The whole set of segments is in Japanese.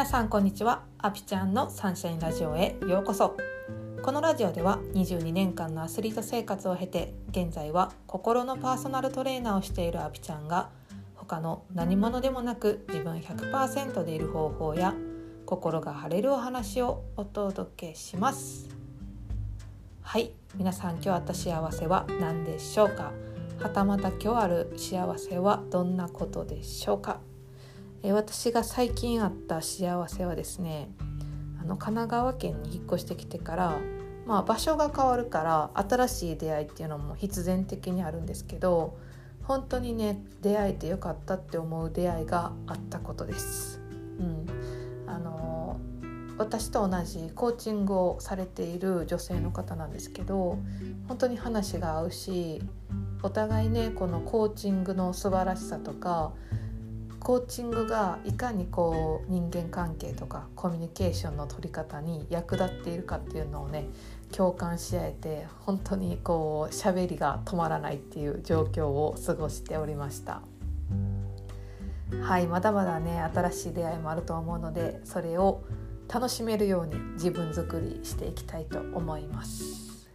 皆さんこんにちは。アピちゃんのサンシャインラジオへようこそ。このラジオでは22年間のアスリート生活を経て現在は心のパーソナルトレーナーをしているアピちゃんが他の何者でもなく自分100%でいる方法や心が晴れるお話をお届けします。はい。皆さん今日あった幸せは何でしょうか？はたまた今日ある幸せはどんなことでしょうか？え私が最近あった幸せはですねあの神奈川県に引っ越してきてから、まあ、場所が変わるから新しい出会いっていうのも必然的にあるんですけど本当にね出会えてよかったって思う出会いがあったことです。うん、あの私と同じコーチングをされている女性の方なんですけど本当に話が合うしお互いねこのコーチングの素晴らしさとかコーチングがいかにこう人間関係とかコミュニケーションの取り方に役立っているかっていうのをね共感し合えて本当にこう喋りが止まらないっていう状況を過ごしておりました。はいまだまだね新しい出会いもあると思うのでそれを楽しめるように自分作りしていきたいと思います。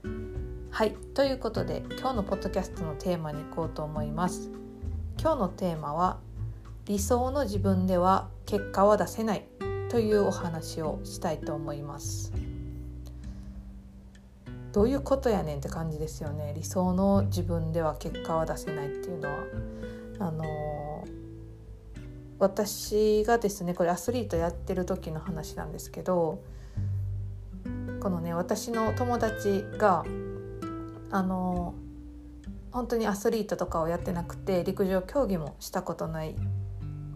はいということで今日のポッドキャストのテーマに行こうと思います。今日のテーマは理想の自分では結果は出せないというお話をしたいと思います。どういうことやねんって感じですよね。理想の自分では結果は出せないっていうのは。あの私がですねこれアスリートやってる時の話なんですけどこのね私の友達があの本当にアスリートとかをやってなくて陸上競技もしたことない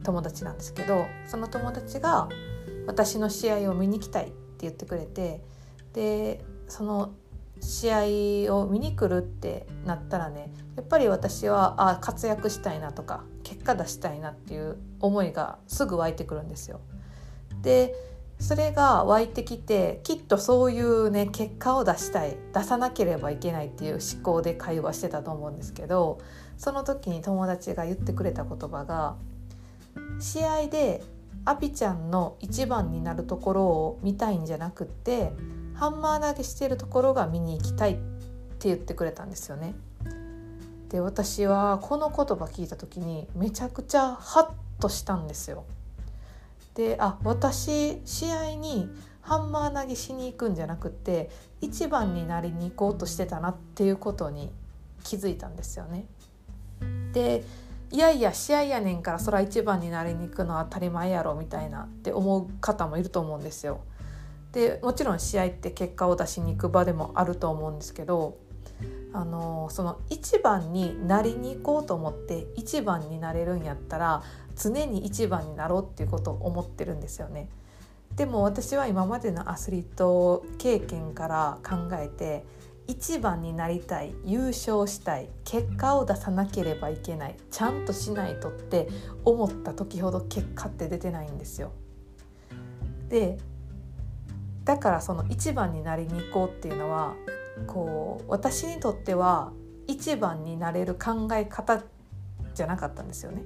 友達なんですけどその友達が私の試合を見に来たいって言ってくれてでその試合を見に来るってなったらねやっぱり私はあ活躍したいなとか結果出したいなっていう思いがすぐ湧いてくるんですよ。でそれが湧いてきてきっとそういうね結果を出したい出さなければいけないっていう思考で会話してたと思うんですけどその時に友達が言ってくれた言葉が試合でアピちゃんの一番になるところを見たいんじゃなくってハンマー投げしてるところが見に行きたいって言ってくれたんですよね。で私はこの言葉聞いた時にめちゃくちゃハッとしたんですよ。であ私試合にハンマー投げしに行くんじゃなくて一番になりに行こうとしてたなっていうことに気づいたんですよね。でいやいや試合やねんからそら一番になりに行くのは当たり前やろみたいなって思う方もいると思うんですよ。でもちろん試合って結果を出しに行く場でもあると思うんですけどあのその一番になりに行こうと思って一番になれるんやったら常に一番になろうっていうことを思ってるんですよね。でも私は今までのアスリート経験から考えて一番になりたい優勝したい結果を出さなければいけないちゃんとしないとって思った時ほど結果って出てないんですよ。でだからその一番になりに行こうっていうのはこう私にとっては一番になれる考え方じゃなかったんですよね。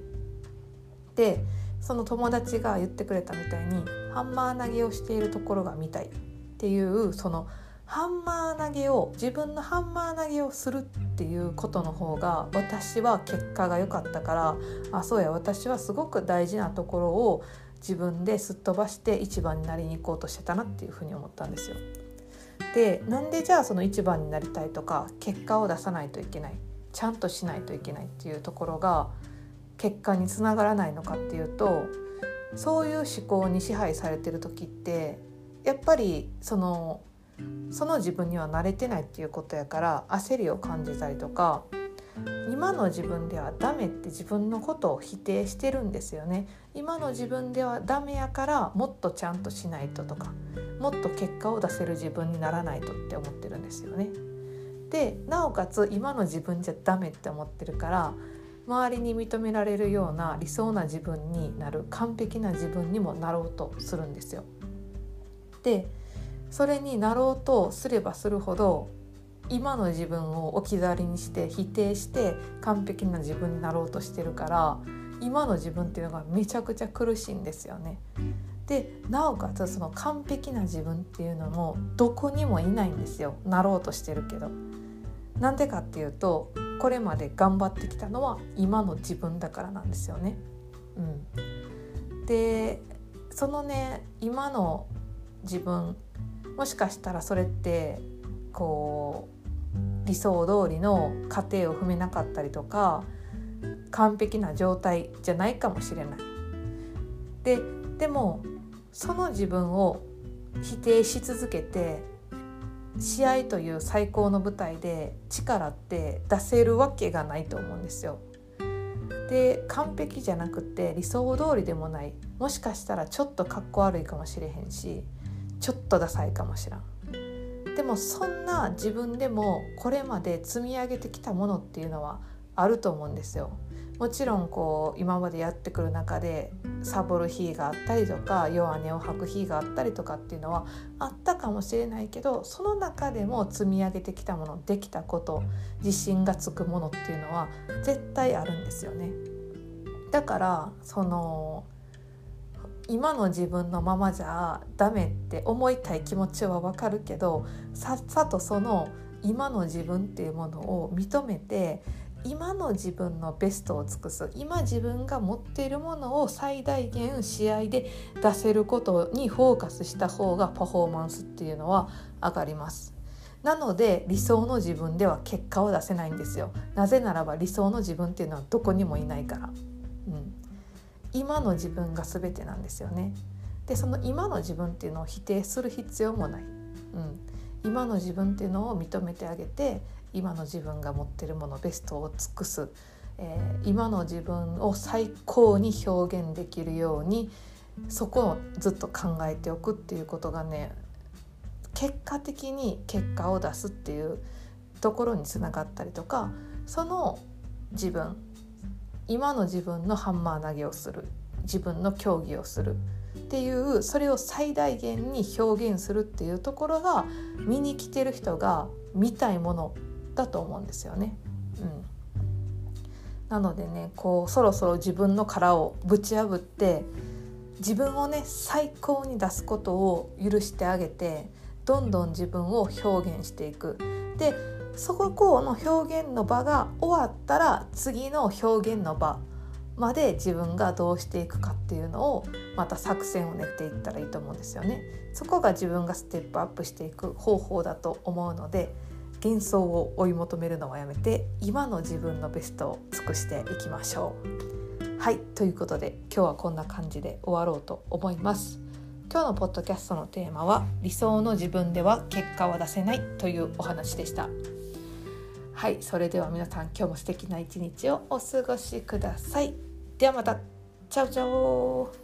でその友達が言ってくれたみたいにハンマー投げをしているところが見たいっていうそのハンマー投げを自分のハンマー投げをするっていうことの方が私は結果が良かったからあそうや私はすごく大事なところを自分ですっ飛ばして一番になりに行こうとしてたなっていうふうに思ったんですよ。でなんでじゃあその一番になりたいとか結果を出さないといけないちゃんとしないといけないっていうところが結果につながらないのかっていうとそういう思考に支配されてる時ってやっぱりそのその自分には慣れてないっていうことやから焦りを感じたりとか今の自分ではダメって自分のことを否定してるんですよね。今の自分ではダメやからもっとちゃんとしないととかもっと結果を出せる自分にならないとって思ってるんですよね。でなおかつ今の自分じゃダメって思ってるから周りに認められるような理想な自分になる完璧な自分にもなろうとするんですよ。でそれになろうとすればするほど今の自分を置き去りにして否定して完璧な自分になろうとしてるから今の自分っていうのがめちゃくちゃ苦しいんですよね。でなおかつその完璧な自分っていうのもどこにもいないんですよなろうとしてるけど。なんでかっていうとこれまで頑張ってきたのは今の自分だからなんですよね。うん、でそのね今の自分もしかしたらそれってこう理想通りの過程を踏めなかったりとか完璧な状態じゃないかもしれない。ででもその自分を否定し続けて試合という最高の舞台で力って出せるわけがないと思うんですよ。で完璧じゃなくて理想通りでもないもしかしたらちょっとかっこ悪いかもしれへんしちょっとダサいかもしらん。でもそんな自分でもこれまで積み上げてきたものっていうのはあると思うんですよ。もちろんこう今までやってくる中でサボる日があったりとか弱音を吐く日があったりとかっていうのはあったかもしれないけどその中でも積み上げてきたものできたこと自信がつくものっていうのは絶対あるんですよね。だからその今の自分のままじゃダメって思いたい気持ちはわかるけどさっさとその今の自分っていうものを認めて今の自分のベストを尽くす今自分が持っているものを最大限試合で出せることにフォーカスした方がパフォーマンスっていうのは上がります。なので理想の自分では結果を出せないんですよ。なぜならば理想の自分っていうのはどこにもいないから。うん、今の自分が全てなんですよね。でその今の自分っていうのを否定する必要もない。うん、今の自分っていうのを認めてあげて今の自分が持ってるものベストを尽くす、えー、今の自分を最高に表現できるようにそこをずっと考えておくっていうことがね結果的に結果を出すっていうところにつながったりとかその自分今の自分のハンマー投げをする自分の競技をするっていうそれを最大限に表現するっていうところが見に来てる人が見たいものだと思うんですよね。うん、なのでねこうそろそろ自分の殻をぶち破って自分をね最高に出すことを許してあげてどんどん自分を表現していく。でそこの表現の場が終わったら次の表現の場まで自分がどうしていくかっていうのをまた作戦を練っていったらいいと思うんですよね。そこが自分がステップアップしていく方法だと思うので幻想を追い求めるのはやめて今の自分のベストを尽くしていきましょう。はいということで今日はこんな感じで終わろうと思います。今日のポッドキャストのテーマは理想の自分では結果は出せないというお話でした。はいそれでは皆さん今日も素敵な一日をお過ごしください。ではまたチャオチャオ